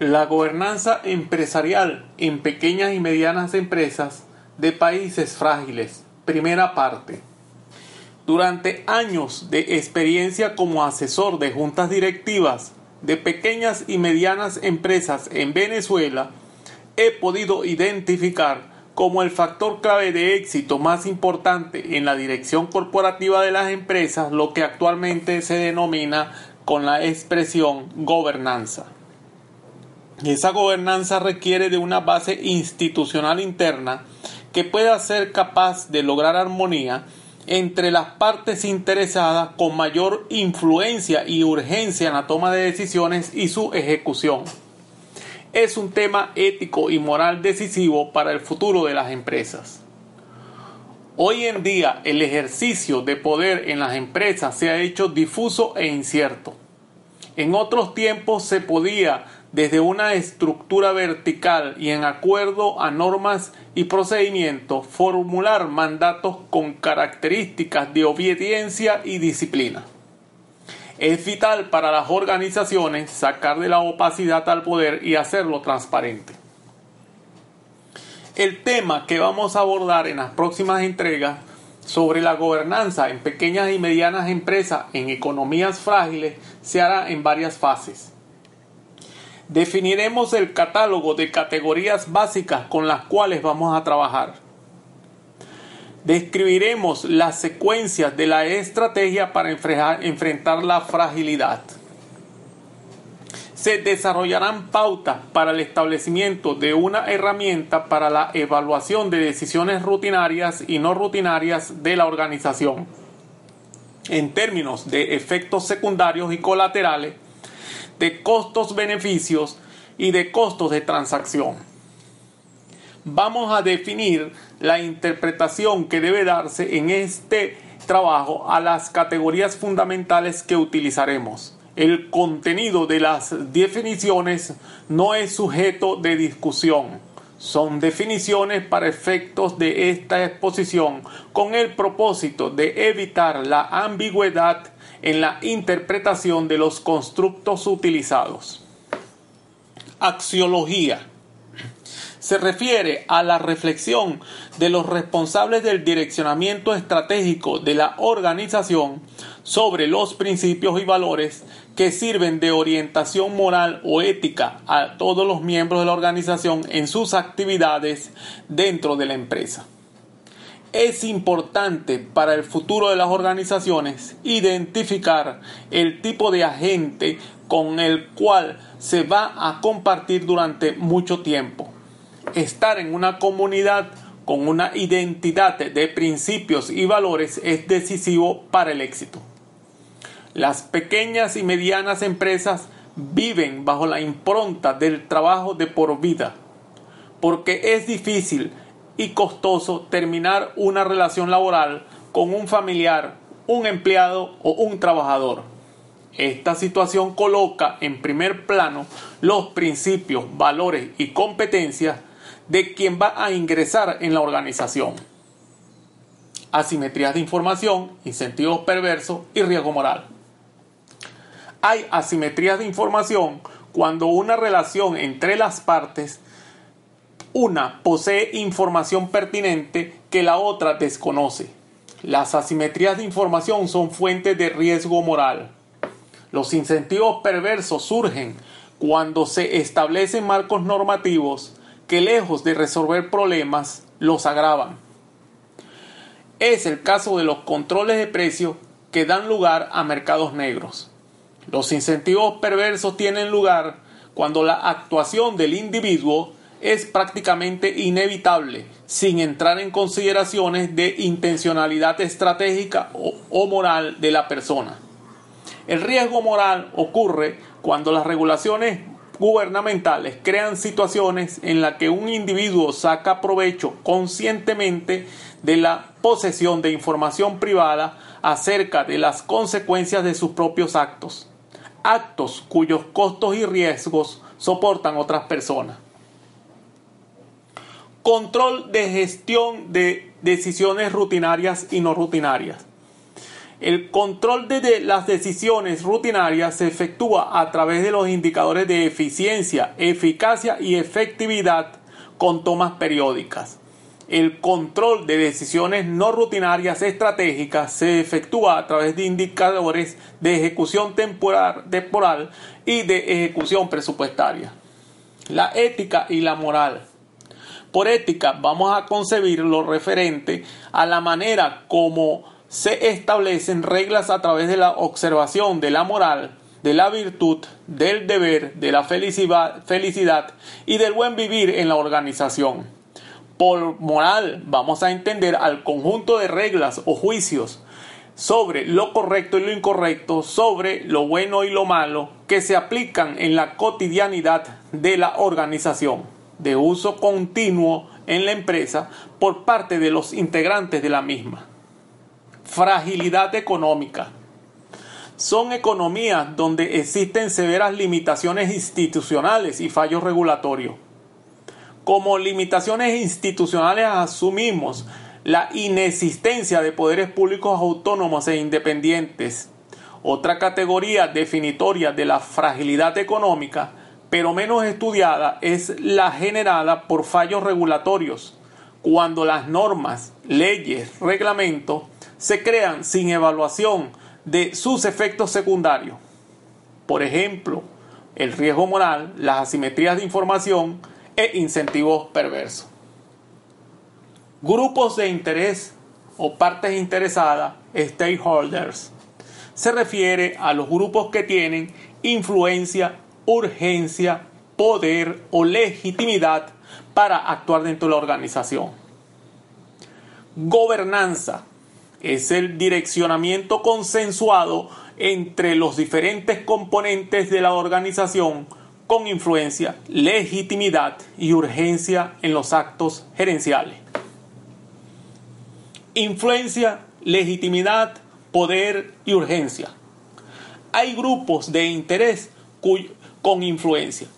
La gobernanza empresarial en pequeñas y medianas empresas de países frágiles. Primera parte. Durante años de experiencia como asesor de juntas directivas de pequeñas y medianas empresas en Venezuela, he podido identificar como el factor clave de éxito más importante en la dirección corporativa de las empresas lo que actualmente se denomina con la expresión gobernanza. Esa gobernanza requiere de una base institucional interna que pueda ser capaz de lograr armonía entre las partes interesadas con mayor influencia y urgencia en la toma de decisiones y su ejecución. Es un tema ético y moral decisivo para el futuro de las empresas. Hoy en día el ejercicio de poder en las empresas se ha hecho difuso e incierto. En otros tiempos se podía desde una estructura vertical y en acuerdo a normas y procedimientos, formular mandatos con características de obediencia y disciplina. Es vital para las organizaciones sacar de la opacidad al poder y hacerlo transparente. El tema que vamos a abordar en las próximas entregas sobre la gobernanza en pequeñas y medianas empresas en economías frágiles se hará en varias fases. Definiremos el catálogo de categorías básicas con las cuales vamos a trabajar. Describiremos las secuencias de la estrategia para enfrentar la fragilidad. Se desarrollarán pautas para el establecimiento de una herramienta para la evaluación de decisiones rutinarias y no rutinarias de la organización. En términos de efectos secundarios y colaterales, de costos-beneficios y de costos de transacción. Vamos a definir la interpretación que debe darse en este trabajo a las categorías fundamentales que utilizaremos. El contenido de las definiciones no es sujeto de discusión. Son definiciones para efectos de esta exposición con el propósito de evitar la ambigüedad en la interpretación de los constructos utilizados. Axiología. Se refiere a la reflexión de los responsables del direccionamiento estratégico de la organización sobre los principios y valores que sirven de orientación moral o ética a todos los miembros de la organización en sus actividades dentro de la empresa. Es importante para el futuro de las organizaciones identificar el tipo de agente con el cual se va a compartir durante mucho tiempo. Estar en una comunidad con una identidad de principios y valores es decisivo para el éxito. Las pequeñas y medianas empresas viven bajo la impronta del trabajo de por vida, porque es difícil y costoso terminar una relación laboral con un familiar, un empleado o un trabajador. Esta situación coloca en primer plano los principios, valores y competencias de quien va a ingresar en la organización. Asimetrías de información, incentivos perversos y riesgo moral. Hay asimetrías de información cuando una relación entre las partes una posee información pertinente que la otra desconoce. Las asimetrías de información son fuentes de riesgo moral. Los incentivos perversos surgen cuando se establecen marcos normativos que lejos de resolver problemas los agravan. Es el caso de los controles de precios que dan lugar a mercados negros. Los incentivos perversos tienen lugar cuando la actuación del individuo es prácticamente inevitable sin entrar en consideraciones de intencionalidad estratégica o, moral de la persona. El riesgo moral ocurre cuando las regulaciones gubernamentales crean situaciones en las que un individuo saca provecho conscientemente de la posesión de información privada acerca de las consecuencias de sus propios actos, actos cuyos costos y riesgos soportan otras personas. Control de gestión de decisiones rutinarias y no rutinarias. El control de las decisiones rutinarias se efectúa a través de los indicadores de eficiencia, eficacia y efectividad con tomas periódicas. El control de decisiones no rutinarias estratégicas se efectúa a través de indicadores de ejecución temporal, y de ejecución presupuestaria. La ética y la moral. Por ética vamos a concebir lo referente a la manera como se establecen reglas a través de la observación de la moral, de la virtud, del deber, de la felicidad, y del buen vivir en la organización. Por moral vamos a entender al conjunto de reglas o juicios sobre lo correcto y lo incorrecto, sobre lo bueno y lo malo, que se aplican en la cotidianidad de la organización, de uso continuo en la empresa por parte de los integrantes de la misma fragilidad económica. Son economías donde existen severas limitaciones institucionales y fallos regulatorios. Como limitaciones institucionales asumimos la inexistencia de poderes públicos autónomos e independientes. Otra categoría definitoria de la fragilidad económica, pero menos estudiada, es la generada por fallos regulatorios, cuando las normas, leyes, reglamentos se crean sin evaluación de sus efectos secundarios. Por ejemplo, el riesgo moral, las asimetrías de información e incentivos perversos. Grupos de interés o partes interesadas, stakeholders, se refiere a los grupos que tienen influencia, urgencia, poder o legitimidad para actuar dentro de la organización. Gobernanza es el direccionamiento consensuado entre los diferentes componentes de la organización con influencia, legitimidad y urgencia en los actos gerenciales. Influencia, legitimidad, poder y urgencia. Hay grupos de interés con influencia,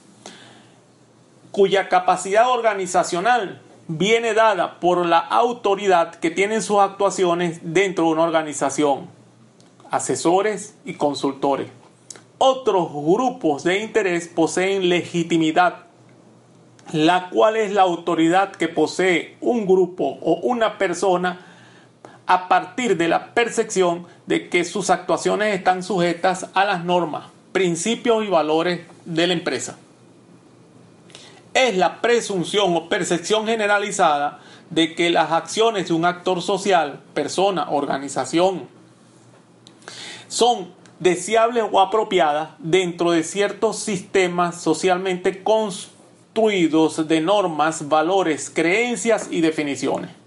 cuya capacidad organizacional viene dada por la autoridad que tienen sus actuaciones dentro de una organización, asesores y consultores. Otros grupos de interés poseen legitimidad, la cual es la autoridad que posee un grupo o una persona a partir de la percepción de que sus actuaciones están sujetas a las normas, principios y valores de la empresa es la presunción o percepción generalizada de que las acciones de un actor social, persona, organización, son deseables o apropiadas dentro de ciertos sistemas socialmente construidos de normas, valores, creencias y definiciones.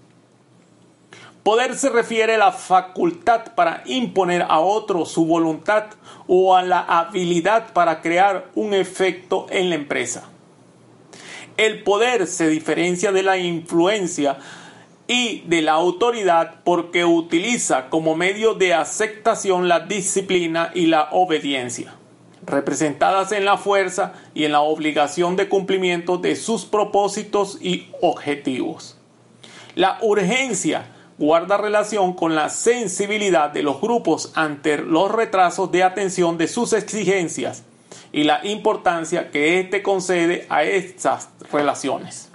Poder se refiere a la facultad para imponer a otro su voluntad o a la habilidad para crear un efecto en la empresa. El poder se diferencia de la influencia y de la autoridad porque utiliza como medio de aceptación la disciplina y la obediencia, representadas en la fuerza y en la obligación de cumplimiento de sus propósitos y objetivos. La urgencia guarda relación con la sensibilidad de los grupos ante los retrasos de atención de sus exigencias y la importancia que éste concede a estas relaciones.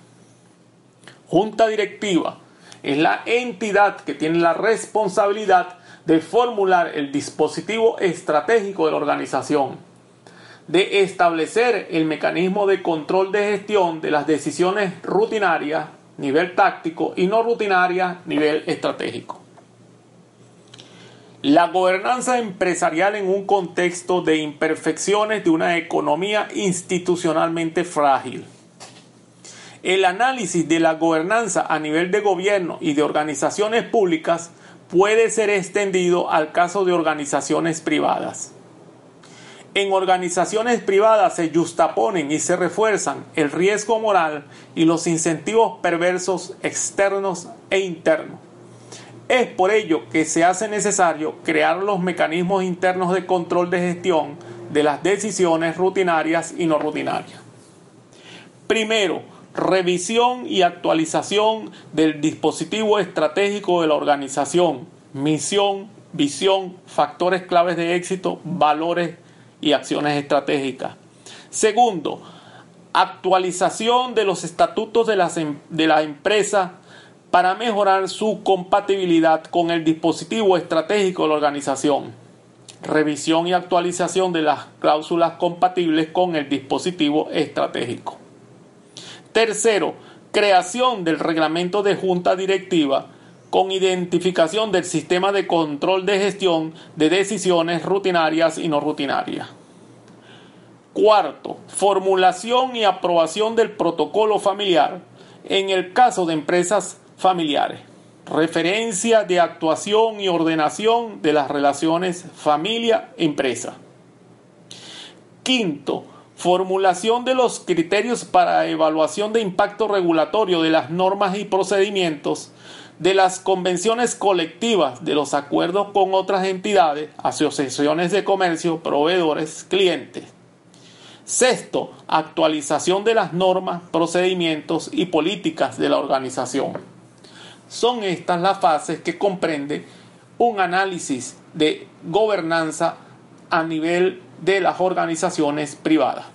Junta directiva es la entidad que tiene la responsabilidad de formular el dispositivo estratégico de la organización, de establecer el mecanismo de control de gestión de las decisiones rutinarias, nivel táctico, y no rutinarias, nivel estratégico. La gobernanza empresarial en un contexto de imperfecciones de una economía institucionalmente frágil. El análisis de la gobernanza a nivel de gobierno y de organizaciones públicas puede ser extendido al caso de organizaciones privadas. En organizaciones privadas se justaponen y se refuerzan el riesgo moral y los incentivos perversos externos e internos es por ello que se hace necesario crear los mecanismos internos de control de gestión de las decisiones rutinarias y no rutinarias. Primero, revisión y actualización del dispositivo estratégico de la organización, misión, visión, factores claves de éxito, valores y acciones estratégicas. Segundo, actualización de los estatutos de, em, de la empresa para mejorar su compatibilidad con el dispositivo estratégico de la organización. Revisión y actualización de las cláusulas compatibles con el dispositivo estratégico. Tercero, creación del reglamento de junta directiva con identificación del sistema de control de gestión de decisiones rutinarias y no rutinarias. Cuarto, formulación y aprobación del protocolo familiar en el caso de empresas familiares. Referencia de actuación y ordenación de las relaciones familia-empresa. Quinto, formulación de los criterios para evaluación de impacto regulatorio de las normas y procedimientos de las convenciones colectivas de los acuerdos con otras entidades, asociaciones de comercio, proveedores, clientes. Sexto, actualización de las normas, procedimientos y políticas de la organización. Son estas las fases que comprende un análisis de gobernanza a nivel de las organizaciones privadas.